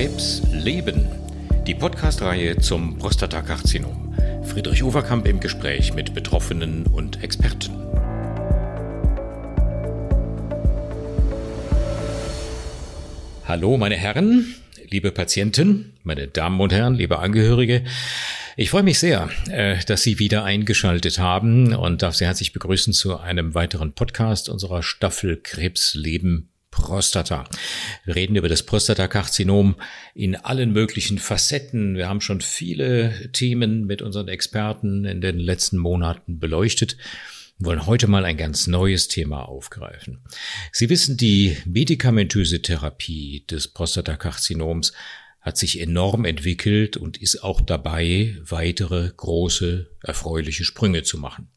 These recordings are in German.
Krebs leben. Die Podcast-Reihe zum Prostatakarzinom. Friedrich Overkamp im Gespräch mit Betroffenen und Experten. Hallo, meine Herren, liebe Patienten, meine Damen und Herren, liebe Angehörige. Ich freue mich sehr, äh, dass Sie wieder eingeschaltet haben und darf Sie herzlich begrüßen zu einem weiteren Podcast unserer Staffel Krebsleben Prostata. Wir reden über das Prostatakarzinom in allen möglichen Facetten. Wir haben schon viele Themen mit unseren Experten in den letzten Monaten beleuchtet Wir wollen heute mal ein ganz neues Thema aufgreifen. Sie wissen, die medikamentöse Therapie des Prostatakarzinoms hat sich enorm entwickelt und ist auch dabei, weitere große, erfreuliche Sprünge zu machen.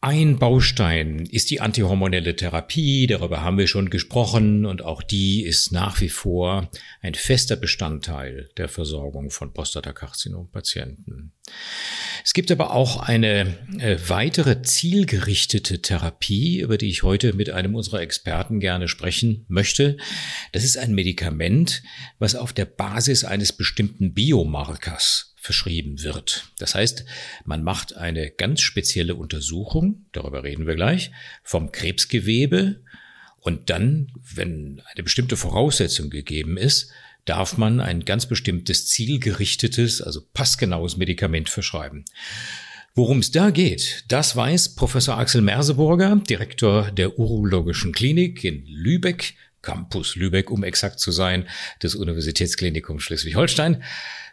Ein Baustein ist die antihormonelle Therapie, darüber haben wir schon gesprochen und auch die ist nach wie vor ein fester Bestandteil der Versorgung von Prostatakarzinom-Patienten. Es gibt aber auch eine äh, weitere zielgerichtete Therapie, über die ich heute mit einem unserer Experten gerne sprechen möchte. Das ist ein Medikament, was auf der Basis eines bestimmten Biomarkers verschrieben wird. Das heißt, man macht eine ganz spezielle Untersuchung, darüber reden wir gleich, vom Krebsgewebe und dann, wenn eine bestimmte Voraussetzung gegeben ist, darf man ein ganz bestimmtes zielgerichtetes, also passgenaues Medikament verschreiben. Worum es da geht, das weiß Professor Axel Merseburger, Direktor der Urologischen Klinik in Lübeck, Campus Lübeck, um exakt zu sein, des Universitätsklinikums Schleswig-Holstein.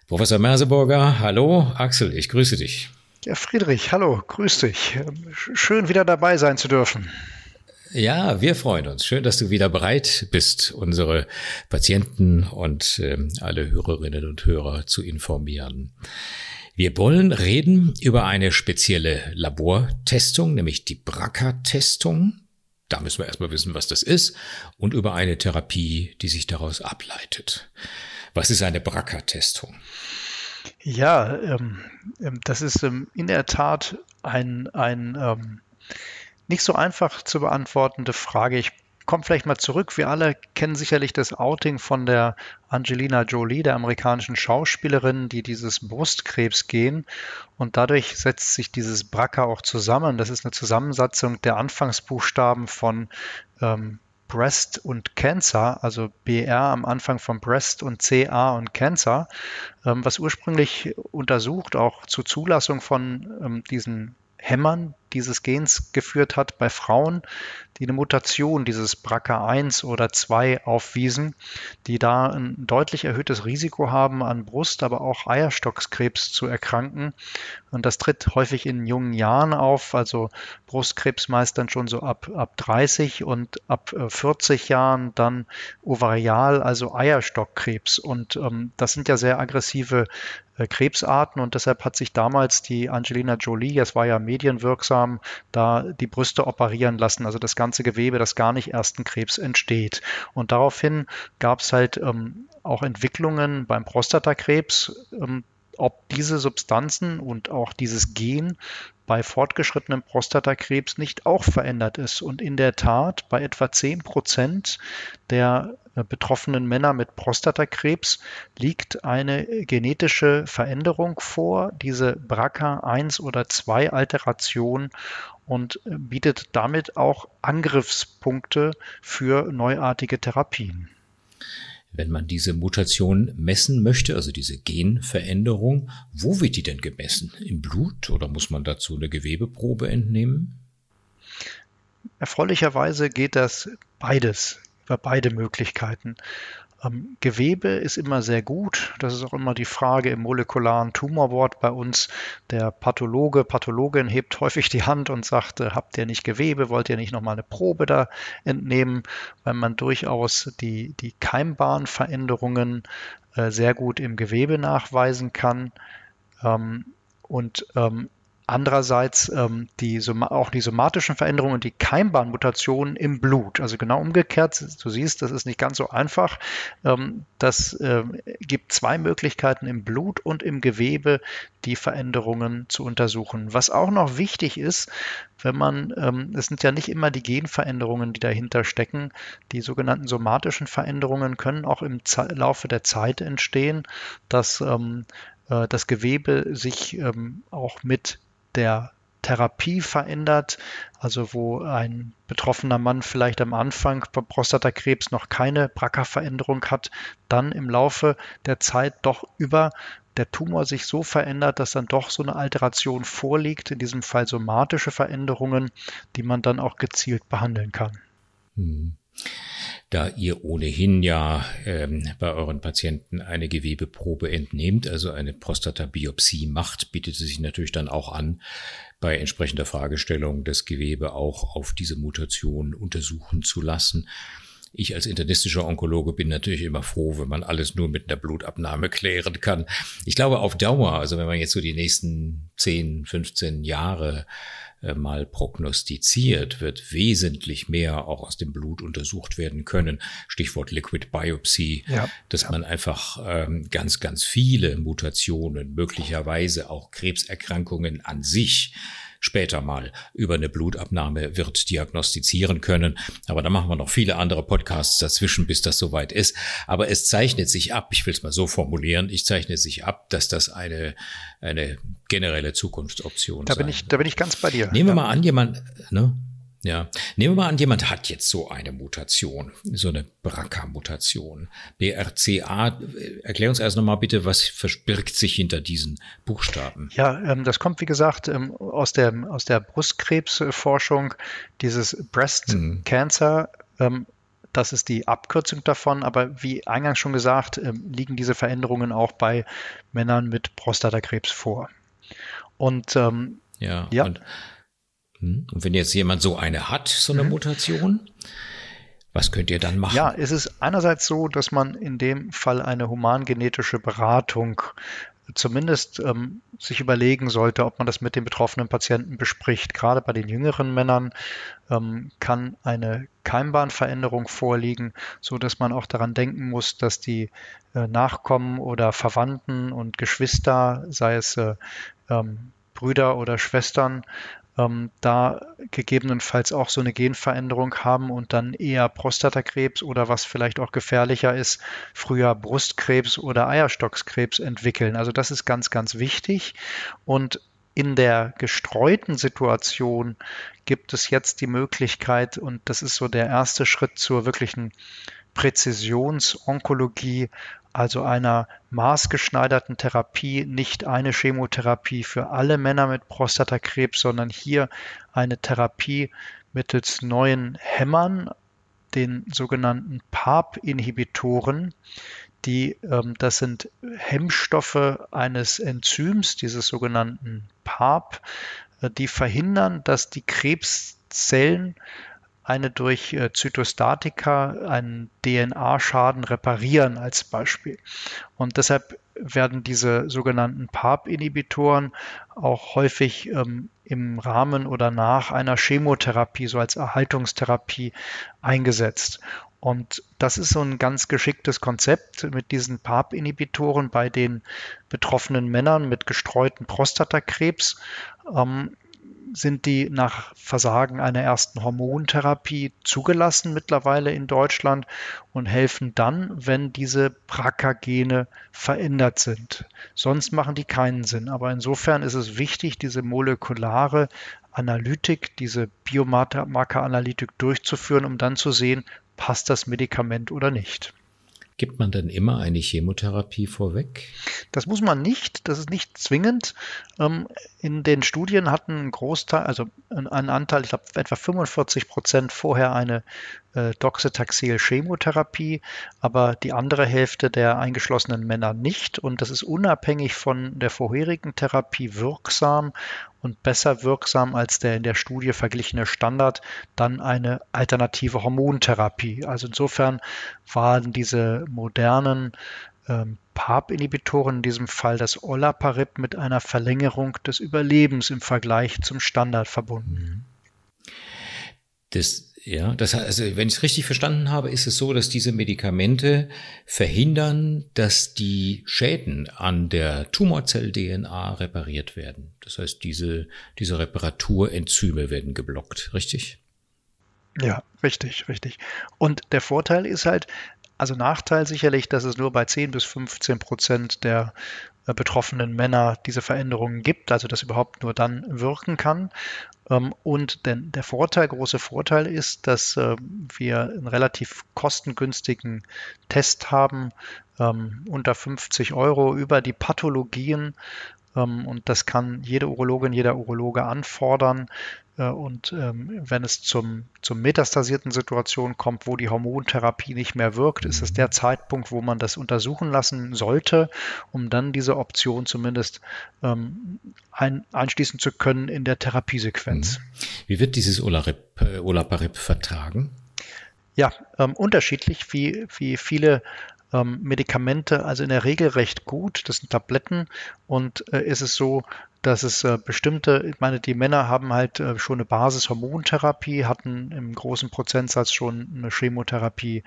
Professor Merseburger, hallo. Axel, ich grüße dich. Ja, Friedrich, hallo, grüß dich. Schön wieder dabei sein zu dürfen. Ja, wir freuen uns. Schön, dass du wieder bereit bist, unsere Patienten und äh, alle Hörerinnen und Hörer zu informieren. Wir wollen reden über eine spezielle Labortestung, nämlich die BRCA-Testung. Da müssen wir erstmal wissen, was das ist und über eine Therapie, die sich daraus ableitet. Was ist eine BRCA-Testung? Ja, ähm, ähm, das ist ähm, in der Tat ein, ein ähm, nicht so einfach zu beantwortende Frage. Ich komme vielleicht mal zurück. Wir alle kennen sicherlich das Outing von der Angelina Jolie, der amerikanischen Schauspielerin, die dieses Brustkrebs gehen. Und dadurch setzt sich dieses BRCA auch zusammen. Das ist eine Zusammensetzung der Anfangsbuchstaben von ähm, Breast und Cancer, also BR am Anfang von Breast und CA und Cancer, ähm, was ursprünglich untersucht auch zur Zulassung von ähm, diesen Hämmern dieses Gens geführt hat bei Frauen, die eine Mutation dieses BRCA1 oder 2 aufwiesen, die da ein deutlich erhöhtes Risiko haben, an Brust-, aber auch Eierstockskrebs zu erkranken. Und das tritt häufig in jungen Jahren auf, also Brustkrebs meist dann schon so ab, ab 30 und ab 40 äh, Jahren dann ovarial, also Eierstockkrebs. Und ähm, das sind ja sehr aggressive Krebsarten und deshalb hat sich damals die Angelina Jolie, das war ja medienwirksam, da die Brüste operieren lassen, also das ganze Gewebe, das gar nicht erst ein Krebs entsteht. Und daraufhin gab es halt ähm, auch Entwicklungen beim Prostatakrebs, ähm, ob diese Substanzen und auch dieses Gen bei fortgeschrittenem Prostatakrebs nicht auch verändert ist. Und in der Tat, bei etwa 10 Prozent der äh, betroffenen Männer mit Prostatakrebs liegt eine genetische Veränderung vor, diese BRCA1 oder 2 Alteration und äh, bietet damit auch Angriffspunkte für neuartige Therapien. Wenn man diese Mutation messen möchte, also diese Genveränderung, wo wird die denn gemessen? Im Blut oder muss man dazu eine Gewebeprobe entnehmen? Erfreulicherweise geht das beides über beide Möglichkeiten. Ähm, Gewebe ist immer sehr gut. Das ist auch immer die Frage im molekularen Tumorwort bei uns. Der Pathologe, Pathologin hebt häufig die Hand und sagt, äh, habt ihr nicht Gewebe, wollt ihr nicht nochmal eine Probe da entnehmen, weil man durchaus die, die keimbaren Veränderungen äh, sehr gut im Gewebe nachweisen kann. Ähm, und ähm, Andererseits ähm, die, auch die somatischen Veränderungen und die Keimbahnmutationen im Blut. Also genau umgekehrt, du siehst, das ist nicht ganz so einfach. Ähm, das äh, gibt zwei Möglichkeiten im Blut und im Gewebe, die Veränderungen zu untersuchen. Was auch noch wichtig ist, wenn man, ähm, es sind ja nicht immer die Genveränderungen, die dahinter stecken. Die sogenannten somatischen Veränderungen können auch im Ze Laufe der Zeit entstehen, dass ähm, äh, das Gewebe sich ähm, auch mit der Therapie verändert, also wo ein betroffener Mann vielleicht am Anfang bei Prostatakrebs noch keine BRCA-Veränderung hat, dann im Laufe der Zeit doch über der Tumor sich so verändert, dass dann doch so eine Alteration vorliegt, in diesem Fall somatische Veränderungen, die man dann auch gezielt behandeln kann. Hm da ihr ohnehin ja ähm, bei euren Patienten eine Gewebeprobe entnehmt, also eine Prostatabiopsie macht, bietet es sich natürlich dann auch an, bei entsprechender Fragestellung das Gewebe auch auf diese Mutation untersuchen zu lassen. Ich als internistischer Onkologe bin natürlich immer froh, wenn man alles nur mit einer Blutabnahme klären kann. Ich glaube auf Dauer, also wenn man jetzt so die nächsten 10, 15 Jahre mal prognostiziert, wird wesentlich mehr auch aus dem Blut untersucht werden können. Stichwort Liquid Biopsy, ja, dass ja. man einfach ähm, ganz, ganz viele Mutationen, möglicherweise auch Krebserkrankungen an sich später mal über eine Blutabnahme wird diagnostizieren können. Aber da machen wir noch viele andere Podcasts dazwischen, bis das soweit ist. Aber es zeichnet sich ab, ich will es mal so formulieren, ich zeichne sich ab, dass das eine, eine generelle Zukunftsoption da bin ich, Da bin ich ganz bei dir. Nehmen wir mal an, jemand, ne? Ja, nehmen wir mal an, jemand hat jetzt so eine Mutation, so eine BRCA-Mutation. BRCA, erklär uns erst nochmal bitte, was verbirgt sich hinter diesen Buchstaben? Ja, ähm, das kommt, wie gesagt, ähm, aus, der, aus der Brustkrebsforschung, dieses Breast mhm. Cancer. Ähm, das ist die Abkürzung davon, aber wie eingangs schon gesagt, liegen diese Veränderungen auch bei Männern mit Prostatakrebs vor. Und ähm, ja, ja. Und? Und wenn jetzt jemand so eine hat, so eine mhm. Mutation, was könnt ihr dann machen? Ja, es ist einerseits so, dass man in dem Fall eine humangenetische Beratung zumindest ähm, sich überlegen sollte, ob man das mit den betroffenen Patienten bespricht. Gerade bei den jüngeren Männern ähm, kann eine Keimbahnveränderung vorliegen, so dass man auch daran denken muss, dass die äh, Nachkommen oder Verwandten und Geschwister, sei es äh, ähm, Brüder oder Schwestern, ähm, da gegebenenfalls auch so eine Genveränderung haben und dann eher Prostatakrebs oder was vielleicht auch gefährlicher ist, früher Brustkrebs oder Eierstockskrebs entwickeln. Also das ist ganz, ganz wichtig. Und in der gestreuten Situation gibt es jetzt die Möglichkeit, und das ist so der erste Schritt zur wirklichen Präzisionsonkologie, also einer maßgeschneiderten Therapie, nicht eine Chemotherapie für alle Männer mit Prostatakrebs, sondern hier eine Therapie mittels neuen Hämmern, den sogenannten PARP-Inhibitoren, die, ähm, das sind Hemmstoffe eines Enzyms, dieses sogenannten PARP, äh, die verhindern, dass die Krebszellen eine durch äh, Zytostatika einen DNA-Schaden reparieren als Beispiel. Und deshalb werden diese sogenannten PARP-Inhibitoren auch häufig ähm, im Rahmen oder nach einer Chemotherapie, so als Erhaltungstherapie eingesetzt. Und das ist so ein ganz geschicktes Konzept mit diesen PARP-Inhibitoren bei den betroffenen Männern mit gestreuten Prostatakrebs. Ähm, sind die nach Versagen einer ersten Hormontherapie zugelassen mittlerweile in Deutschland und helfen dann, wenn diese BRCA-Gene verändert sind. Sonst machen die keinen Sinn. Aber insofern ist es wichtig, diese molekulare Analytik, diese Biomarker-Analytik durchzuführen, um dann zu sehen, passt das Medikament oder nicht. Gibt man denn immer eine Chemotherapie vorweg? Das muss man nicht, das ist nicht zwingend. Ähm, in den Studien hatten ein Großteil, also ein Anteil, ich glaube etwa 45 Prozent vorher eine äh, Doxetaxel-Chemotherapie, aber die andere Hälfte der eingeschlossenen Männer nicht. Und das ist unabhängig von der vorherigen Therapie wirksam und besser wirksam als der in der Studie verglichene Standard dann eine alternative Hormontherapie. Also insofern waren diese modernen ähm, PARP-Inhibitoren, in diesem Fall das Olaparib, mit einer Verlängerung des Überlebens im Vergleich zum Standard verbunden. Das ja, das heißt, also wenn ich es richtig verstanden habe, ist es so, dass diese Medikamente verhindern, dass die Schäden an der Tumorzell-DNA repariert werden. Das heißt, diese, diese Reparaturenzyme werden geblockt, richtig? Ja, richtig, richtig. Und der Vorteil ist halt, also Nachteil sicherlich, dass es nur bei 10 bis 15 Prozent der betroffenen Männer diese Veränderungen gibt, also das überhaupt nur dann wirken kann. Ähm, und denn der Vorteil, große Vorteil ist, dass äh, wir einen relativ kostengünstigen Test haben, ähm, unter 50 Euro über die Pathologien ähm, und das kann jede Urologin, jeder Urologe anfordern. Äh, und ähm, wenn es zum, zum metastasierten Situation kommt, wo die Hormontherapie nicht mehr wirkt, ist es der Zeitpunkt, wo man das untersuchen lassen sollte, um dann diese Option zumindest ähm, ein, einschließen zu können in der Therapiesequenz. Mhm. Wie wird dieses Olaparib, äh, Olaparib vertragen? Ja, ähm, unterschiedlich, wie, wie viele ähm, Medikamente also in der Regel recht gut. Das sind Tabletten und äh, ist es so, dass es äh, bestimmte, ich meine, die Männer haben halt äh, schon eine Basis-Hormontherapie, hatten im großen Prozentsatz schon eine Chemotherapie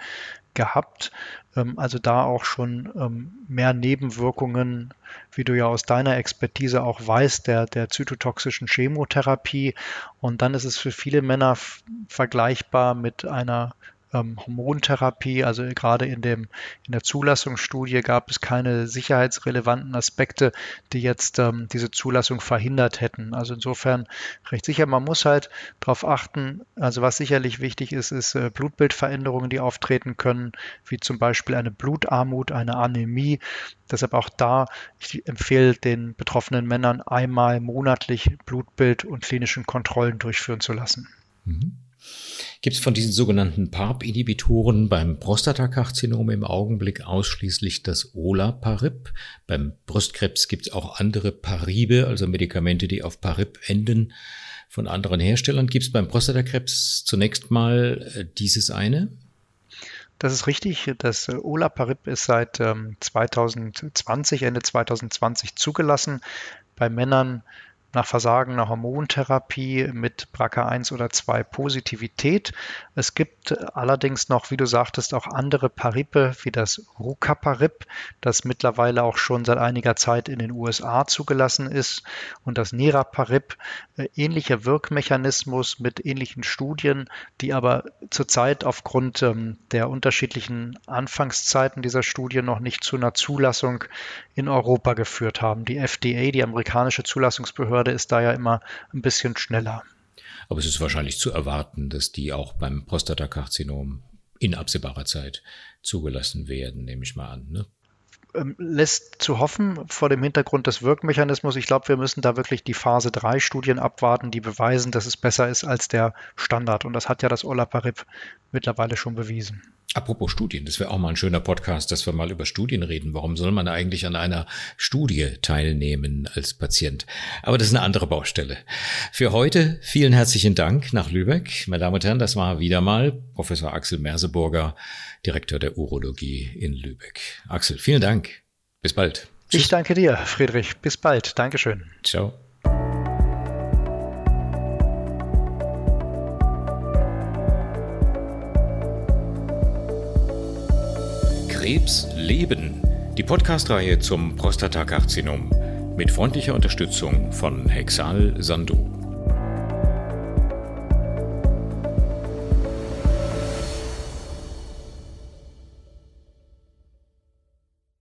gehabt. Ähm, also da auch schon ähm, mehr Nebenwirkungen, wie du ja aus deiner Expertise auch weißt, der, der zytotoxischen Chemotherapie. Und dann ist es für viele Männer vergleichbar mit einer ähm, Hormontherapie. Also gerade in, dem, in der Zulassungsstudie gab es keine sicherheitsrelevanten Aspekte, die jetzt ähm, diese Zulassung verhindert hätten. Also insofern recht sicher, man muss halt darauf achten. Also was sicherlich wichtig ist, ist äh, Blutbildveränderungen, die auftreten können, wie zum Beispiel eine Blutarmut, eine Anämie. Deshalb auch da, ich empfehle den betroffenen Männern einmal monatlich Blutbild und klinischen Kontrollen durchführen zu lassen. Mhm. Gibt es von diesen sogenannten PARP-Inhibitoren beim Prostatakarzinom im Augenblick ausschließlich das Olaparib. Beim Brustkrebs gibt es auch andere Paribe, also Medikamente, die auf Parib enden, von anderen Herstellern. Gibt es beim Prostatakrebs zunächst mal äh, dieses eine? Das ist richtig. Das äh, Olaparib ist seit 2020, ähm, Ende 2020 zugelassen. Bei Männern nach Versagen einer Hormontherapie mit BRCA1 oder 2 Positivität. Es gibt allerdings noch, wie du sagtest, auch andere Paripe wie das Rucaparib, das mittlerweile auch schon seit einiger Zeit in den USA zugelassen ist und das Niraparib, äh, ähnlicher Wirkmechanismus mit ähnlichen Studien, die aber zurzeit aufgrund ähm, der unterschiedlichen Anfangszeiten dieser Studie noch nicht zu einer Zulassung in Europa geführt haben. Die FDA, die amerikanische Zulassungsbehörde, Behörde ist da ja immer ein bisschen schneller. Aber es ist wahrscheinlich zu erwarten, dass die auch beim Prostatakarzinom in absehbarer Zeit zugelassen werden, nehme ich mal an. Ne? Ähm, lässt zu hoffen vor dem Hintergrund des Wirkmechanismus. Ich glaube, wir müssen da wirklich die Phase 3 Studien abwarten, die beweisen, dass es besser ist als der Standard. Und das hat ja das Olaparib mittlerweile schon bewiesen. Apropos Studien, das wäre auch mal ein schöner Podcast, dass wir mal über Studien reden. Warum soll man eigentlich an einer Studie teilnehmen als Patient? Aber das ist eine andere Baustelle. Für heute vielen herzlichen Dank nach Lübeck. Meine Damen und Herren, das war wieder mal Professor Axel Merseburger, Direktor der Urologie in Lübeck. Axel, vielen Dank. Bis bald. Tschüss. Ich danke dir, Friedrich. Bis bald. Dankeschön. Ciao. Krebs leben. Die Podcast-Reihe zum Prostatakarzinom mit freundlicher Unterstützung von Hexal Sandu.